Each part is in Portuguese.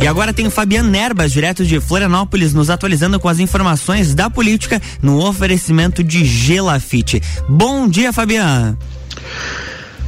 E agora tem o Fabiano Nerbas, direto de Florianópolis, nos atualizando com as informações da política no oferecimento de Gelafite. Bom dia, Fabiano.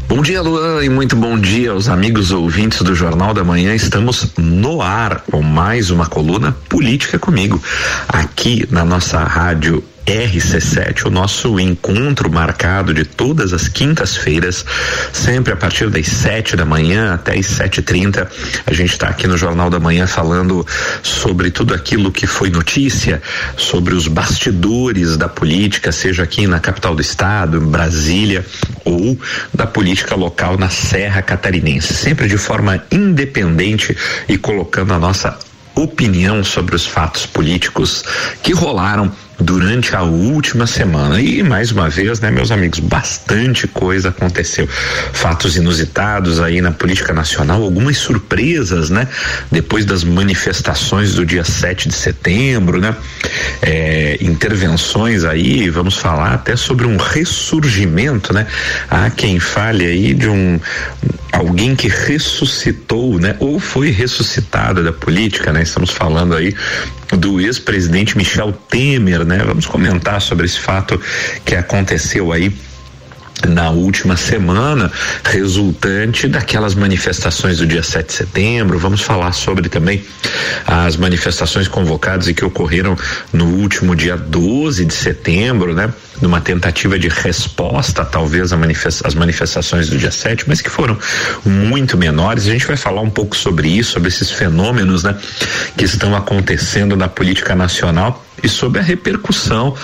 Bom dia, Luan, e muito bom dia aos amigos ouvintes do Jornal da Manhã. Estamos no ar com mais uma coluna política comigo, aqui na nossa rádio RC7, o nosso encontro marcado de todas as quintas-feiras, sempre a partir das sete da manhã até as sete e trinta. A gente está aqui no Jornal da Manhã falando sobre tudo aquilo que foi notícia, sobre os bastidores da política, seja aqui na capital do estado, em Brasília, ou da política local na Serra Catarinense, sempre de forma independente e colocando a nossa opinião sobre os fatos políticos que rolaram durante a última semana. E mais uma vez, né, meus amigos, bastante coisa aconteceu. Fatos inusitados aí na política nacional, algumas surpresas, né? Depois das manifestações do dia 7 de setembro, né? É, intervenções aí, vamos falar até sobre um ressurgimento, né? Há quem fale aí de um alguém que ressuscitou, né? Ou foi ressuscitado da política, né? Estamos falando aí do ex-presidente Michel Temer, né? Vamos comentar sobre esse fato que aconteceu aí na última semana, resultante daquelas manifestações do dia 7 de setembro. Vamos falar sobre também as manifestações convocadas e que ocorreram no último dia 12 de setembro, né? Numa tentativa de resposta, talvez, às manifestações do dia 7, mas que foram muito menores. A gente vai falar um pouco sobre isso, sobre esses fenômenos, né? Que estão acontecendo na política nacional e sobre a repercussão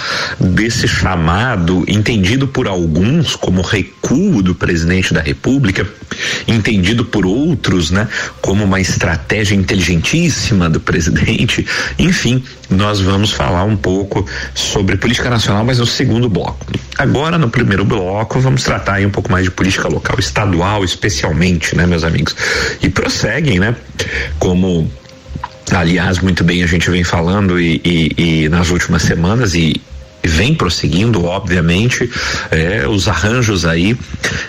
desse chamado, entendido por alguns como recuo do presidente da República, entendido por outros, né, como uma estratégia inteligentíssima do presidente. Enfim, nós vamos falar um pouco sobre política nacional, mas no segundo bloco. Agora, no primeiro bloco, vamos tratar aí um pouco mais de política local, estadual, especialmente, né, meus amigos? E prosseguem, né, como Aliás, muito bem a gente vem falando e, e, e nas últimas semanas e, vem prosseguindo, obviamente, é, os arranjos aí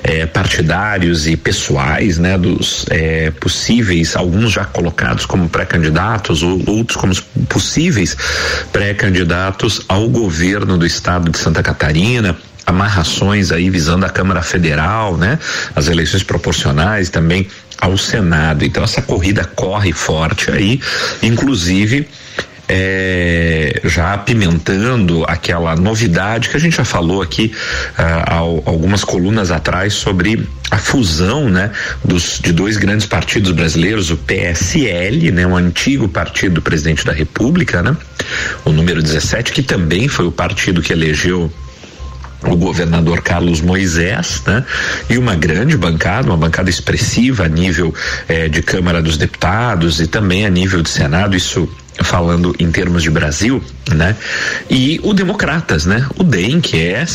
é, partidários e pessoais, né, dos é, possíveis, alguns já colocados como pré-candidatos, ou outros como possíveis pré-candidatos ao governo do estado de Santa Catarina amarrações aí visando a Câmara Federal, né? As eleições proporcionais também ao Senado. Então essa corrida corre forte aí, inclusive é, já apimentando aquela novidade que a gente já falou aqui uh, algumas colunas atrás sobre a fusão né, dos, de dois grandes partidos brasileiros, o PSL, né, um antigo partido do presidente da República, né, o número 17, que também foi o partido que elegeu o governador Carlos Moisés, né? E uma grande bancada, uma bancada expressiva a nível eh, de Câmara dos Deputados e também a nível de Senado, isso falando em termos de Brasil, né? E o Democratas, né? O DEM, que é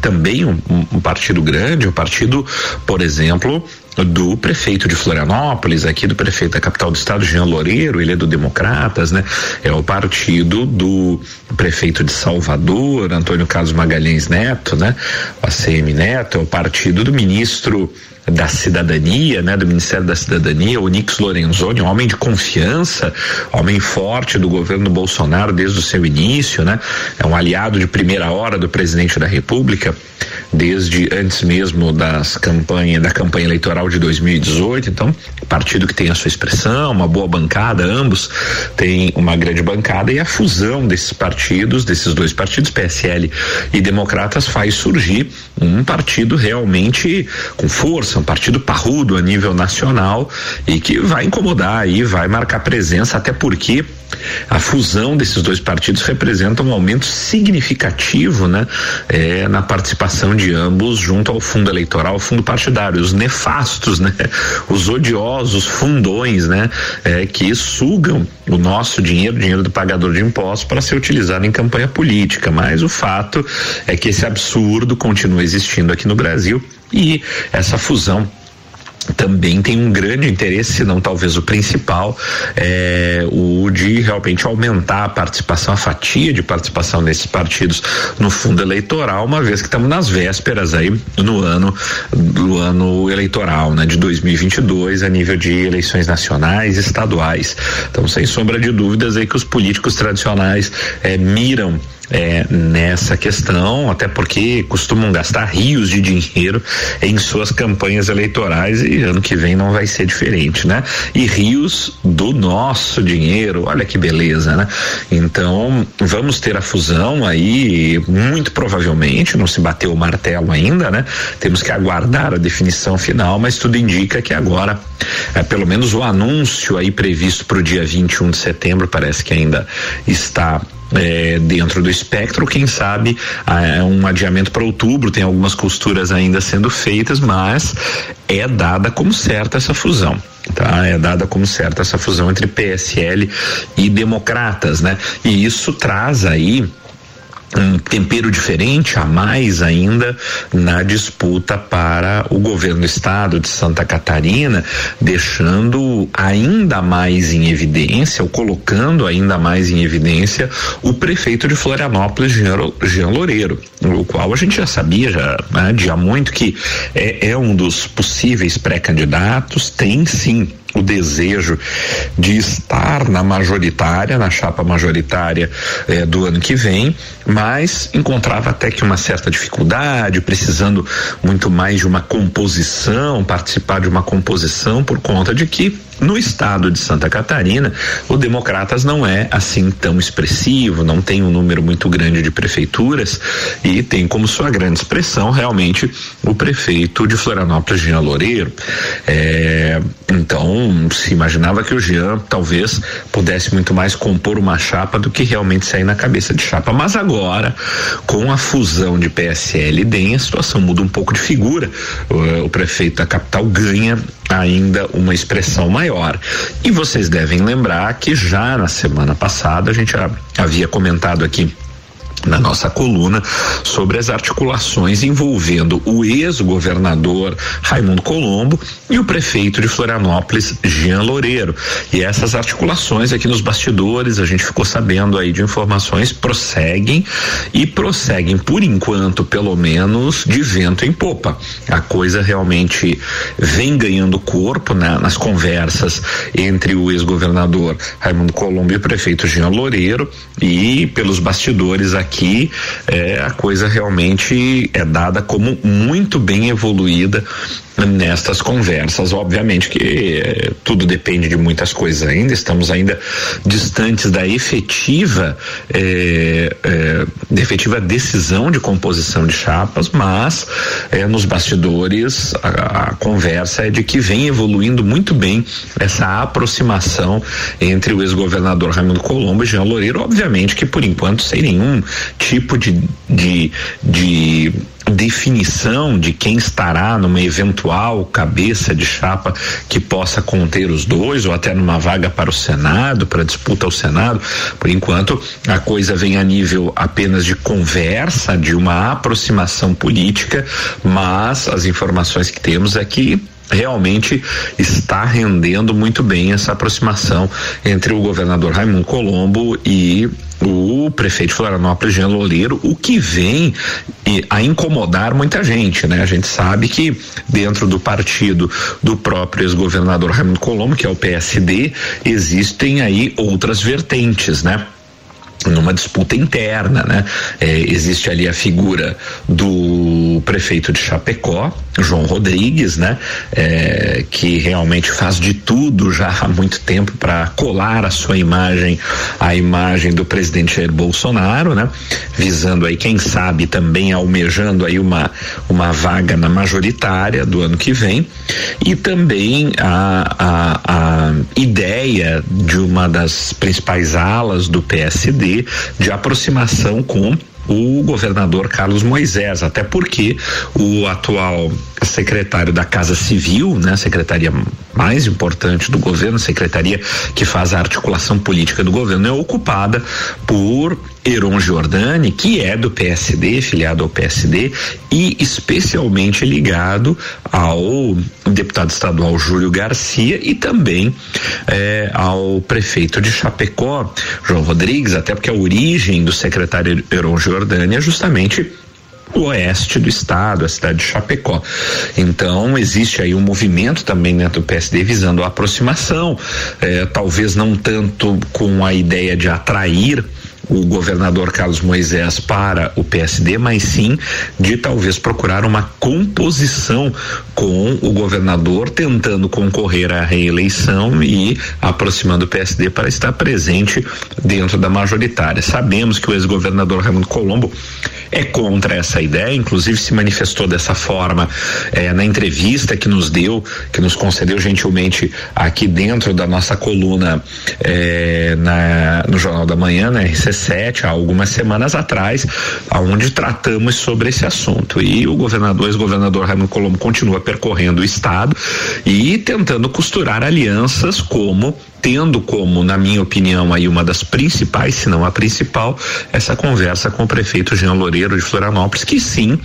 também um, um partido grande, um partido, por exemplo, do prefeito de Florianópolis, aqui do prefeito da capital do estado, Jean Loureiro, ele é do Democratas, né? É o partido do prefeito de Salvador, Antônio Carlos Magalhães Neto, né? O ACM Neto, é o partido do ministro da cidadania, né, do Ministério da Cidadania, o Nix Lorenzoni, um homem de confiança, homem forte do governo Bolsonaro desde o seu início, né? É um aliado de primeira hora do presidente da República desde antes mesmo das campanhas da campanha eleitoral de 2018. Então, partido que tem a sua expressão, uma boa bancada, ambos têm uma grande bancada e a fusão desses partidos, desses dois partidos, PSL e Democratas, faz surgir um partido realmente com força, um partido parrudo a nível nacional e que vai incomodar aí, vai marcar presença, até porque a fusão desses dois partidos representa um aumento significativo, né, é, na participação de ambos junto ao fundo eleitoral, fundo partidário, os nefastos, né, os odiosos fundões, né, é, que sugam o nosso dinheiro, dinheiro do pagador de impostos para ser utilizado em campanha política. Mas o fato é que esse absurdo continua existindo aqui no Brasil e essa fusão também tem um grande interesse, se não talvez o principal, é, o de realmente aumentar a participação, a fatia de participação desses partidos no fundo eleitoral, uma vez que estamos nas vésperas aí no ano do ano eleitoral, né, de 2022 a nível de eleições nacionais, estaduais. Então, sem sombra de dúvidas aí que os políticos tradicionais é, miram é, nessa questão, até porque costumam gastar rios de dinheiro em suas campanhas eleitorais e ano que vem não vai ser diferente, né? E rios do nosso dinheiro, olha que beleza, né? Então vamos ter a fusão aí, muito provavelmente, não se bateu o martelo ainda, né? Temos que aguardar a definição final, mas tudo indica que agora, é, pelo menos o anúncio aí previsto para o dia 21 de setembro, parece que ainda está é, dentro do espectro, quem sabe é um adiamento para outubro, tem algumas costuras ainda sendo feitas, mas é dada como certa essa fusão. Tá, é dada como certa essa fusão entre PSL e democratas, né? E isso traz aí um tempero diferente a mais ainda na disputa para o governo do estado de Santa Catarina, deixando ainda mais em evidência, ou colocando ainda mais em evidência o prefeito de Florianópolis, Jean Loureiro, o qual a gente já sabia já né, muito que é, é um dos possíveis pré-candidatos, tem sim o desejo de estar na majoritária, na chapa majoritária eh, do ano que vem, mas encontrava até que uma certa dificuldade, precisando muito mais de uma composição, participar de uma composição por conta de que no estado de Santa Catarina, o Democratas não é assim tão expressivo, não tem um número muito grande de prefeituras e tem como sua grande expressão realmente o prefeito de Florianópolis, Jean Loureiro. É, então, se imaginava que o Jean talvez pudesse muito mais compor uma chapa do que realmente sair na cabeça de chapa. Mas agora, com a fusão de PSL e DEM, a situação muda um pouco de figura. O, o prefeito da capital ganha ainda uma expressão maior. E vocês devem lembrar que já na semana passada a gente havia comentado aqui na nossa coluna sobre as articulações envolvendo o ex-governador Raimundo Colombo e o prefeito de Florianópolis, Jean Loureiro. E essas articulações aqui nos bastidores, a gente ficou sabendo aí de informações, prosseguem e prosseguem por enquanto, pelo menos, de vento em popa. A coisa realmente vem ganhando corpo né, nas conversas entre o ex-governador Raimundo Colombo e o prefeito Jean Loureiro e pelos bastidores aqui aqui é, a coisa realmente é dada como muito bem evoluída nestas conversas. Obviamente que eh, tudo depende de muitas coisas ainda, estamos ainda distantes da efetiva, eh, eh, efetiva decisão de composição de chapas, mas nos bastidores a, a, conversa é de que vem evoluindo muito bem essa aproximação entre o ex-governador Raimundo Colombo e Jean Loureiro, obviamente que por enquanto sem nenhum tipo de, de, de definição de quem estará numa eventual cabeça de chapa que possa conter os dois ou até numa vaga para o Senado, para disputa ao Senado. Por enquanto, a coisa vem a nível apenas de conversa, de uma aproximação política, mas as informações que temos é que realmente está rendendo muito bem essa aproximação entre o governador Raimundo Colombo e o prefeito Florianópolis, Jean Loureiro, o que vem a incomodar muita gente, né? A gente sabe que dentro do partido do próprio ex-governador Raimundo Colombo, que é o PSD, existem aí outras vertentes, né? Numa disputa interna, né? É, existe ali a figura do prefeito de Chapecó, João Rodrigues, né? É, que realmente faz de tudo já há muito tempo para colar a sua imagem à imagem do presidente Jair Bolsonaro, né? Visando aí, quem sabe, também almejando aí uma, uma vaga na majoritária do ano que vem e também a, a, a ideia de uma das principais alas do PSD de aproximação com o governador Carlos Moisés, até porque o atual secretário da Casa Civil, né, secretaria mais importante do governo, secretaria que faz a articulação política do governo, é ocupada por Heron Giordani, que é do PSD, filiado ao PSD e especialmente ligado ao deputado estadual Júlio Garcia e também eh, ao prefeito de Chapecó, João Rodrigues, até porque a origem do secretário Heron Giordani é justamente oeste do estado, a cidade de Chapecó. Então existe aí um movimento também dentro do PSD visando a aproximação, eh, talvez não tanto com a ideia de atrair o governador Carlos Moisés para o PSD, mas sim de talvez procurar uma composição com o governador tentando concorrer à reeleição e aproximando o PSD para estar presente dentro da majoritária. Sabemos que o ex-governador Raimundo Colombo é contra essa ideia, inclusive se manifestou dessa forma eh, na entrevista que nos deu, que nos concedeu gentilmente aqui dentro da nossa coluna eh, na, no Jornal da Manhã, na RC7, há algumas semanas atrás, aonde tratamos sobre esse assunto. E o governador, ex-governador Raimundo Colombo continua percorrendo o estado e tentando costurar alianças como tendo como, na minha opinião, aí uma das principais, se não a principal, essa conversa com o prefeito Jean Loureiro de Florianópolis, que sim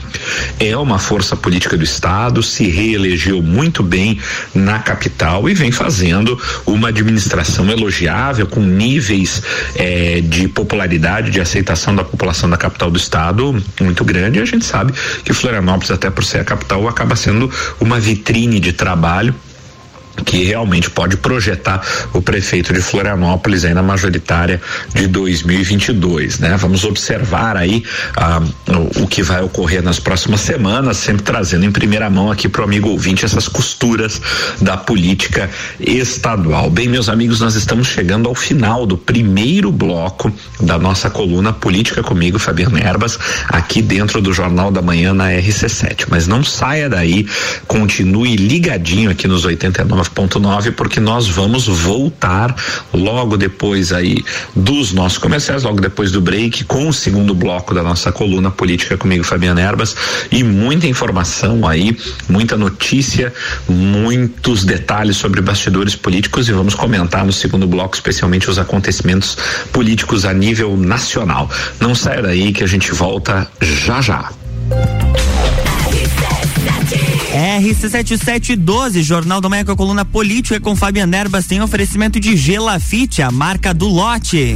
é uma força política do estado, se reelegeu muito bem na capital e vem fazendo uma administração elogiável com níveis eh, de popularidade, de aceitação da população da capital do estado muito grande. E a gente sabe que Florianópolis, até por ser a capital, acaba sendo uma vitrine de trabalho que realmente pode projetar o prefeito de Florianópolis aí na majoritária de 2022, né? Vamos observar aí ah, o, que vai ocorrer nas próximas semanas, sempre trazendo em primeira mão aqui para o amigo ouvinte essas costuras da política estadual. Bem, meus amigos, nós estamos chegando ao final do primeiro bloco da nossa coluna Política comigo, Fabiano Erbas, aqui dentro do Jornal da Manhã na RC7. Mas não saia daí, continue ligadinho aqui nos 89 9.9, porque nós vamos voltar logo depois aí dos nossos comerciais, logo depois do break, com o segundo bloco da nossa coluna política comigo, Fabiana Erbas, e muita informação aí, muita notícia, muitos detalhes sobre bastidores políticos e vamos comentar no segundo bloco, especialmente os acontecimentos políticos a nível nacional. Não saia daí que a gente volta já já. RC7712, Jornal do Manhã com a coluna política com Fabiana Erbas tem oferecimento de Gelafite, a marca do lote.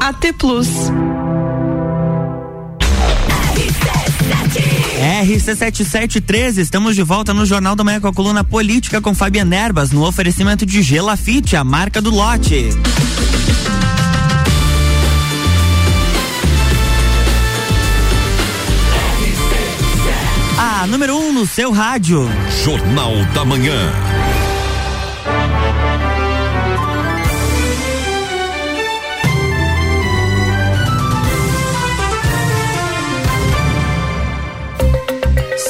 AT Plus. RC7713, estamos de volta no Jornal da Manhã com a coluna política com Fabiana Erbas, no oferecimento de Gelafite, a marca do lote. A número 1 um no seu rádio. Jornal da Manhã.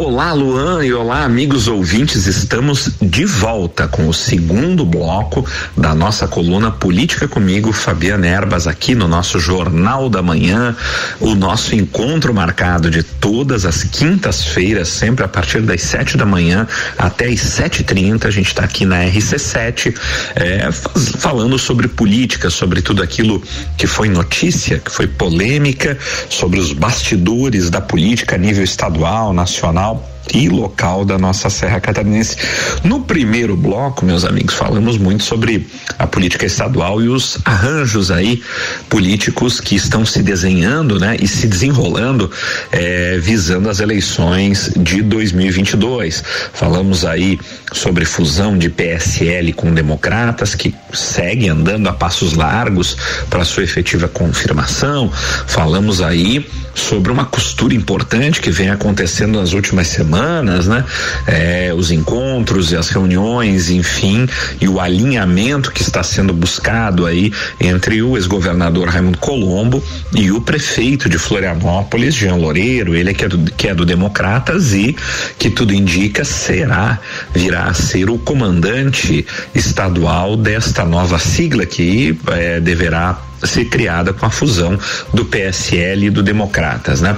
Olá, Luan, e olá, amigos ouvintes. Estamos de volta com o segundo bloco da nossa coluna Política Comigo, Fabiana Erbas, aqui no nosso Jornal da Manhã. O nosso encontro marcado de todas as quintas-feiras, sempre a partir das sete da manhã até as sete trinta. A gente está aqui na RC7, é, falando sobre política, sobre tudo aquilo que foi notícia, que foi polêmica, sobre os bastidores da política a nível estadual, nacional help e local da nossa Serra Catarinense. No primeiro bloco, meus amigos, falamos muito sobre a política estadual e os arranjos aí políticos que estão se desenhando, né, e se desenrolando eh, visando as eleições de 2022. Falamos aí sobre fusão de PSL com democratas que segue andando a passos largos para sua efetiva confirmação. Falamos aí sobre uma costura importante que vem acontecendo nas últimas semanas, né? É, os encontros e as reuniões, enfim, e o alinhamento que está sendo buscado aí entre o ex-governador Raimundo Colombo e o prefeito de Florianópolis, Jean Loureiro, ele é que é, do, que é do Democratas e que tudo indica será, virá a ser o comandante estadual desta nova sigla que é, deverá ser criada com a fusão do PSL e do Democratas, né?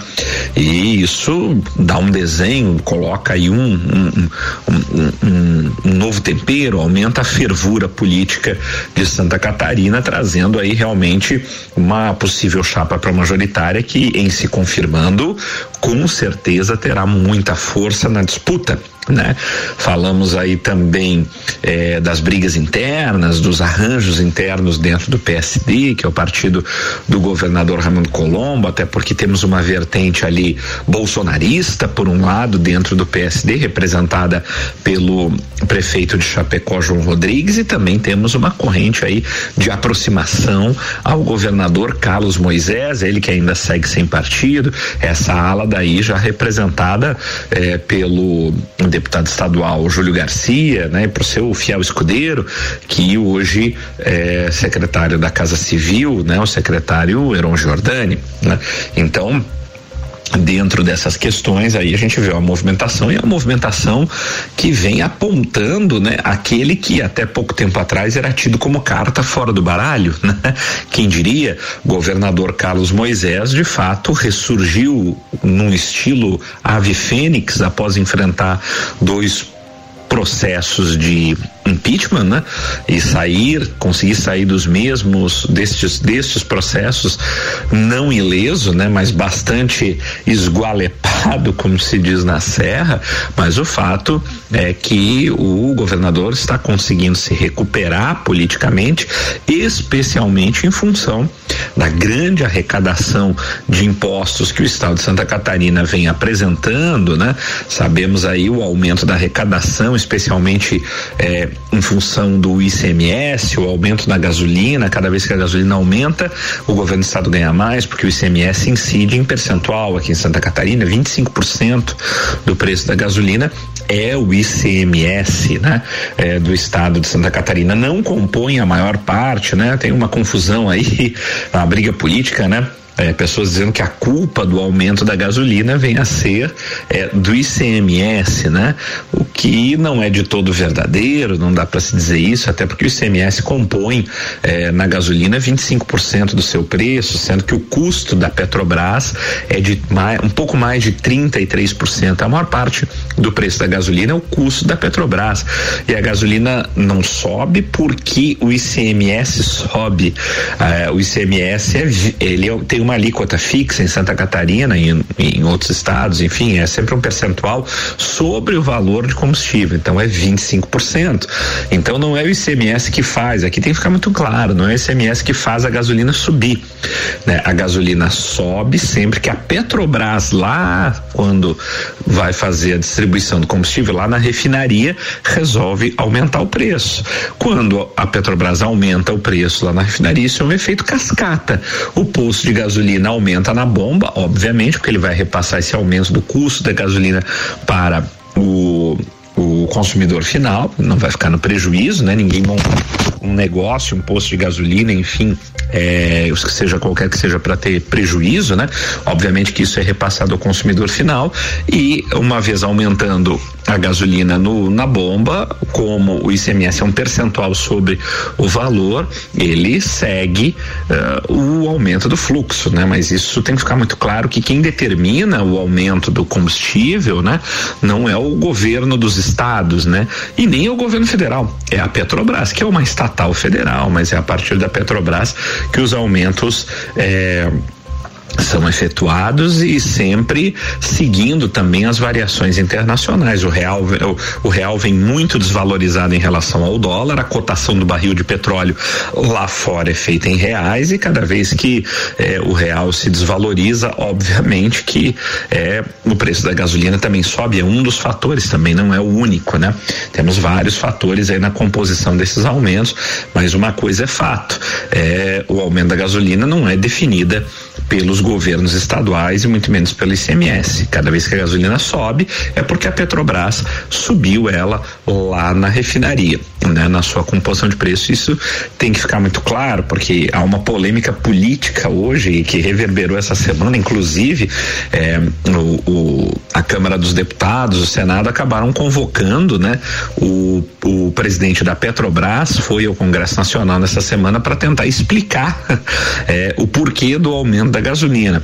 E isso dá um desenho, coloca aí um, um, um, um novo tempero, aumenta a fervura política de Santa Catarina, trazendo aí realmente uma possível chapa para majoritária que, em se confirmando, com certeza terá muita força na disputa né? Falamos aí também eh, das brigas internas, dos arranjos internos dentro do PSD, que é o partido do governador Raimundo Colombo, até porque temos uma vertente ali bolsonarista, por um lado, dentro do PSD, representada pelo prefeito de Chapecó, João Rodrigues, e também temos uma corrente aí de aproximação ao governador Carlos Moisés, ele que ainda segue sem partido, essa ala daí já representada eh, pelo deputado estadual Júlio Garcia, né, para o seu fiel escudeiro, que hoje é secretário da Casa Civil, né, o secretário Heron Giordani, né? Então, dentro dessas questões aí a gente vê a movimentação e a movimentação que vem apontando né aquele que até pouco tempo atrás era tido como carta fora do baralho né? quem diria governador Carlos Moisés de fato ressurgiu num estilo ave fênix após enfrentar dois processos de impeachment, né? E sair, conseguir sair dos mesmos destes destes processos não ileso, né? Mas bastante esgualepado, como se diz na Serra. Mas o fato é que o governador está conseguindo se recuperar politicamente, especialmente em função da grande arrecadação de impostos que o Estado de Santa Catarina vem apresentando, né? Sabemos aí o aumento da arrecadação, especialmente eh, em função do ICMS, o aumento na gasolina, cada vez que a gasolina aumenta, o governo do estado ganha mais, porque o ICMS incide em percentual aqui em Santa Catarina, 25% do preço da gasolina é o ICMS, né? É, do estado de Santa Catarina. Não compõe a maior parte, né? Tem uma confusão aí, uma briga política, né? É, pessoas dizendo que a culpa do aumento da gasolina vem a ser é, do ICMS, né? O que não é de todo verdadeiro, não dá para se dizer isso, até porque o ICMS compõe é, na gasolina 25% do seu preço, sendo que o custo da Petrobras é de mais, um pouco mais de 33%. A maior parte do preço da gasolina é o custo da Petrobras. E a gasolina não sobe porque o ICMS sobe. É, o ICMS é, ele é, tem uma alíquota fixa em Santa Catarina e em, em, outros estados, enfim, é sempre um percentual sobre o valor de combustível. Então é 25%. Então não é o ICMS que faz, aqui tem que ficar muito claro, não é o ICMS que faz a gasolina subir. Né? A gasolina sobe sempre que a Petrobras lá, quando vai fazer a distribuição do combustível lá na refinaria, resolve aumentar o preço. Quando a Petrobras aumenta o preço lá na refinaria, isso é um efeito cascata. O posto de gasolina gasolina aumenta na bomba, obviamente, porque ele vai repassar esse aumento do custo da gasolina para o consumidor final, não vai ficar no prejuízo, né? Ninguém monta um negócio, um posto de gasolina, enfim, é, seja qualquer que seja para ter prejuízo, né? Obviamente que isso é repassado ao consumidor final e uma vez aumentando a gasolina no, na bomba, como o ICMS é um percentual sobre o valor, ele segue uh, o aumento do fluxo, né? Mas isso tem que ficar muito claro que quem determina o aumento do combustível, né? Não é o governo dos estados, né? E nem o governo federal, é a Petrobras, que é uma estatal federal, mas é a partir da Petrobras que os aumentos eh, são efetuados e sempre seguindo também as variações internacionais. O real, o, o, real vem muito desvalorizado em relação ao dólar, a cotação do barril de petróleo lá fora é feita em reais e cada vez que eh, o real se desvaloriza, obviamente que eh, o preço da gasolina também sobe, é um dos fatores, também não é o único, né? Temos vários fatores aí na composição desses aumentos, mas uma coisa é fato, é, o aumento da gasolina não é definida pelos governos estaduais e muito menos pelo ICMS. Cada vez que a gasolina sobe é porque a Petrobras subiu ela lá na refinaria, né, na sua composição de preço. Isso tem que ficar muito claro porque há uma polêmica política hoje que reverberou essa semana, inclusive é, o, o, a Câmara dos Deputados, o Senado acabaram convocando, né, o, o presidente da Petrobras foi ao Congresso Nacional nessa semana para tentar explicar é, o porquê do aumento da gasolina.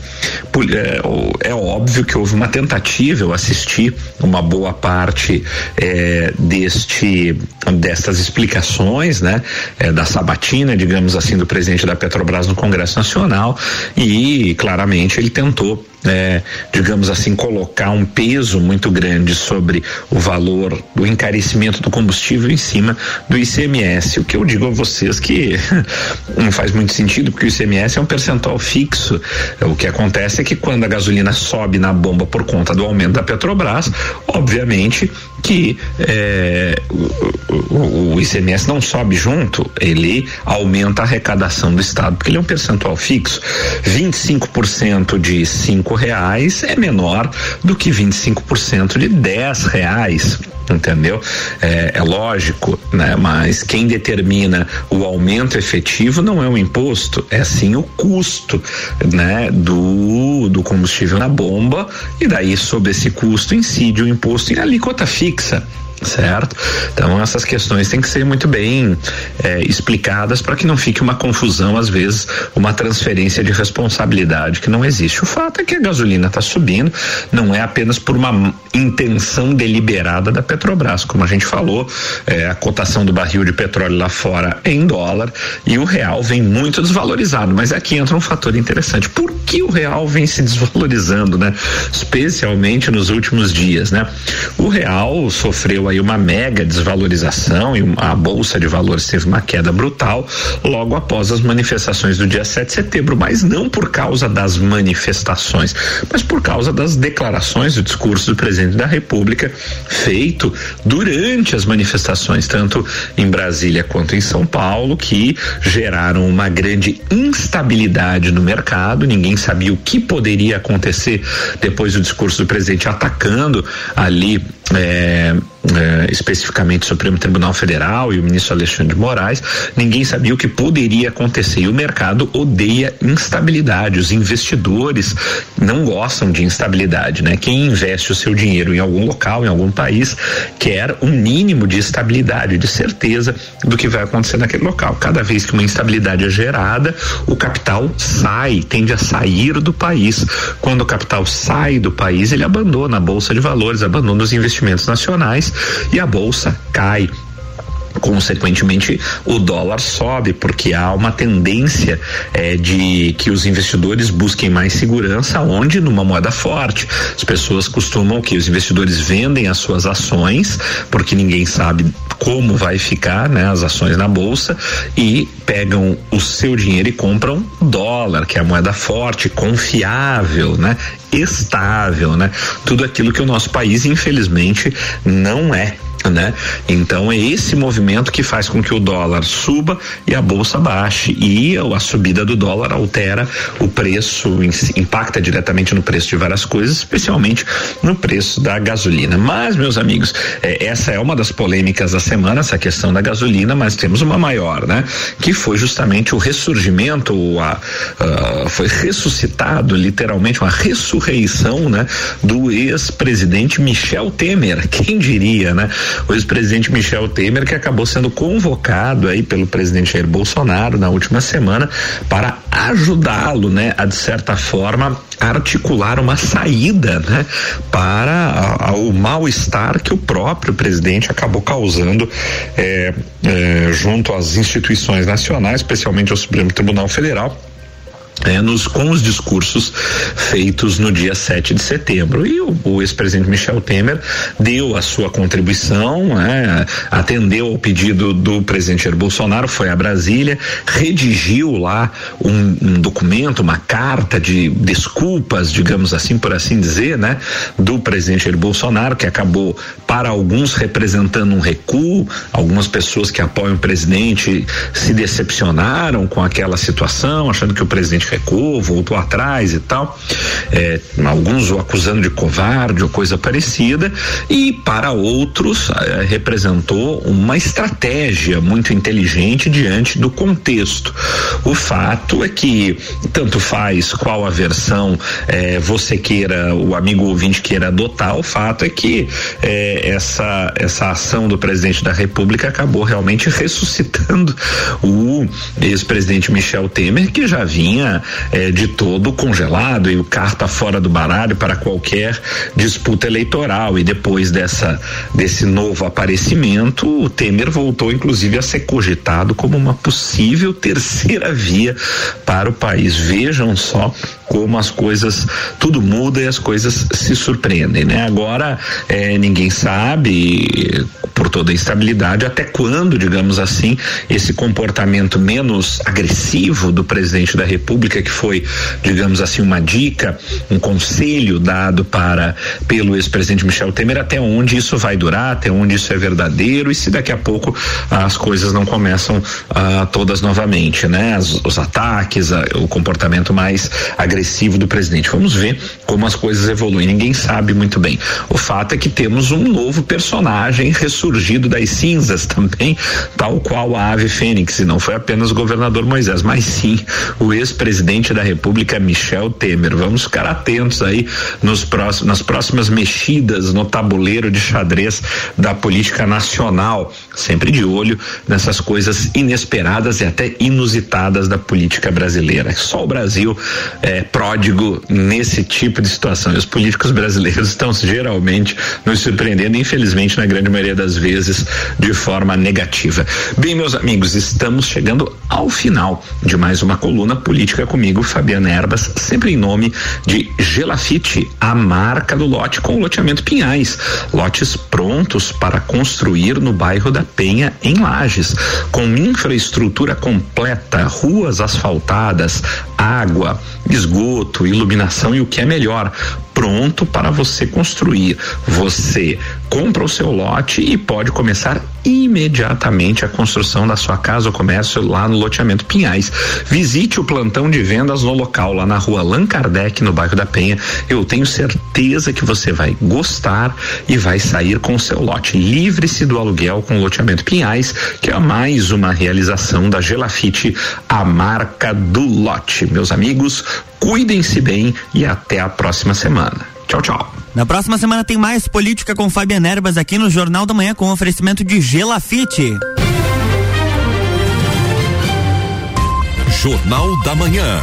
É, é, óbvio que houve uma tentativa, eu assisti uma boa parte é, deste destas explicações, né, é, da sabatina, digamos assim, do presidente da Petrobras no Congresso Nacional e claramente ele tentou é, digamos assim, colocar um peso muito grande sobre o valor do encarecimento do combustível em cima do ICMS. O que eu digo a vocês que não faz muito sentido, porque o ICMS é um percentual fixo. O que acontece é que quando a gasolina sobe na bomba por conta do aumento da Petrobras, obviamente que é, o, o, ICMS não sobe junto, ele aumenta a arrecadação do Estado, porque ele é um percentual fixo. 25% de cinco reais é menor do que 25% de 10 reais entendeu? É, é, lógico, né? Mas quem determina o aumento efetivo não é o imposto, é sim o custo, né? Do, do combustível na bomba e daí sobre esse custo incide o imposto em alíquota fixa certo? Então essas questões têm que ser muito bem é, explicadas para que não fique uma confusão, às vezes, uma transferência de responsabilidade que não existe. O fato é que a gasolina está subindo, não é apenas por uma intenção deliberada da Petrobras, como a gente falou, é, a cotação do barril de petróleo lá fora é em dólar e o real vem muito desvalorizado, mas aqui entra um fator interessante. Por que o real vem se desvalorizando, né? Especialmente nos últimos dias, né? O real sofreu aí uma mega desvalorização e a bolsa de valores teve uma queda brutal logo após as manifestações do dia 7 de setembro, mas não por causa das manifestações, mas por causa das declarações do discurso do presidente da República feito durante as manifestações, tanto em Brasília quanto em São Paulo, que geraram uma grande instabilidade no mercado, ninguém sabia o que poderia acontecer depois do discurso do presidente atacando ali é, é, especificamente o Supremo Tribunal Federal e o ministro Alexandre de Moraes, ninguém sabia o que poderia acontecer. E o mercado odeia instabilidade. Os investidores não gostam de instabilidade, né? Quem investe o seu dinheiro em algum local, em algum país, quer um mínimo de estabilidade, de certeza do que vai acontecer naquele local. Cada vez que uma instabilidade é gerada, o capital sai, tende a sair do país. Quando o capital sai do país, ele abandona a bolsa de valores, abandona os investimentos nacionais e a bolsa cai consequentemente o dólar sobe porque há uma tendência é, de que os investidores busquem mais segurança onde? Numa moeda forte. As pessoas costumam que os investidores vendem as suas ações porque ninguém sabe como vai ficar né, as ações na bolsa e pegam o seu dinheiro e compram dólar que é a moeda forte confiável né estável né. Tudo aquilo que o nosso país infelizmente não é né? Então é esse movimento que faz com que o dólar suba e a bolsa baixe e a subida do dólar altera o preço, impacta diretamente no preço de várias coisas, especialmente no preço da gasolina. Mas meus amigos, é, essa é uma das polêmicas da semana, essa questão da gasolina, mas temos uma maior, né? Que foi justamente o ressurgimento, a, uh, foi ressuscitado literalmente uma ressurreição, né? Do ex-presidente Michel Temer, quem diria, né? O ex-presidente Michel Temer, que acabou sendo convocado aí pelo presidente Jair Bolsonaro na última semana para ajudá-lo, né, a de certa forma articular uma saída, né, para a, a, o mal-estar que o próprio presidente acabou causando é, é, junto às instituições nacionais, especialmente ao Supremo Tribunal Federal é, nos, com os discursos feitos no dia 7 de setembro. E o, o ex-presidente Michel Temer deu a sua contribuição, né, atendeu ao pedido do presidente Jair Bolsonaro, foi a Brasília, redigiu lá um, um, documento, uma carta de desculpas, digamos assim, por assim dizer, né, do presidente Jair Bolsonaro, que acabou, para alguns, representando um recuo, algumas pessoas que apoiam o presidente se decepcionaram com aquela situação, achando que o presidente recuou, voltou atrás e tal. É, alguns o acusando de covarde ou coisa parecida, e para outros é, representou uma estratégia muito inteligente diante do contexto. O fato é que tanto faz qual a versão é, você queira, o amigo ouvinte queira adotar, o fato é que é, essa, essa ação do presidente da República acabou realmente ressuscitando o ex-presidente Michel Temer, que já vinha é, de todo congelado e o carta fora do baralho para qualquer disputa eleitoral. E depois dessa desse novo aparecimento, o Temer voltou inclusive a ser cogitado como uma possível terceira via para o país. Vejam só como as coisas tudo muda e as coisas se surpreendem, né? Agora é, ninguém sabe por toda a instabilidade até quando, digamos assim, esse comportamento menos agressivo do presidente da República que foi, digamos assim, uma dica, um conselho dado para pelo ex-presidente Michel Temer até onde isso vai durar, até onde isso é verdadeiro e se daqui a pouco as coisas não começam ah, todas novamente, né? As, os ataques, a, o comportamento mais agressivo do presidente. Vamos ver como as coisas evoluem. Ninguém sabe muito bem. O fato é que temos um novo personagem ressurgido das cinzas também, tal qual a ave fênix. E não foi apenas o governador Moisés, mas sim o ex-presidente da República, Michel Temer. Vamos ficar atentos aí nos próximos, nas próximas mexidas no tabuleiro de xadrez da política nacional, sempre de olho nessas coisas inesperadas e até inusitadas da política brasileira. Só o Brasil é, pródigo nesse tipo de situação. E os políticos brasileiros estão geralmente nos surpreendendo, infelizmente, na grande maioria das vezes, de forma negativa. Bem, meus amigos, estamos chegando ao final de mais uma coluna comigo, Fabiana Erbas, sempre em nome de Gelafite, a marca do lote com loteamento Pinhais. Lotes prontos para construir no bairro da Penha, em Lages, com infraestrutura completa, ruas asfaltadas, água, esgoto, iluminação e o que é melhor, pronto para você construir. Você compra o seu lote e pode começar imediatamente a construção da sua casa ou comércio lá no loteamento Pinhais. Visite o plantão de vendas no local, lá na rua Allan Kardec, no bairro da Penha. Eu tenho certeza que você vai gostar e vai sair com o seu lote. Livre-se do aluguel com o loteamento Pinhais, que é mais uma realização da Gelafite, a marca do lote. Meus amigos, cuidem-se bem e até a próxima semana. Tchau, tchau. Na próxima semana tem mais política com Fabiana Erbas aqui no Jornal da Manhã com oferecimento de Gelafite. Jornal da Manhã.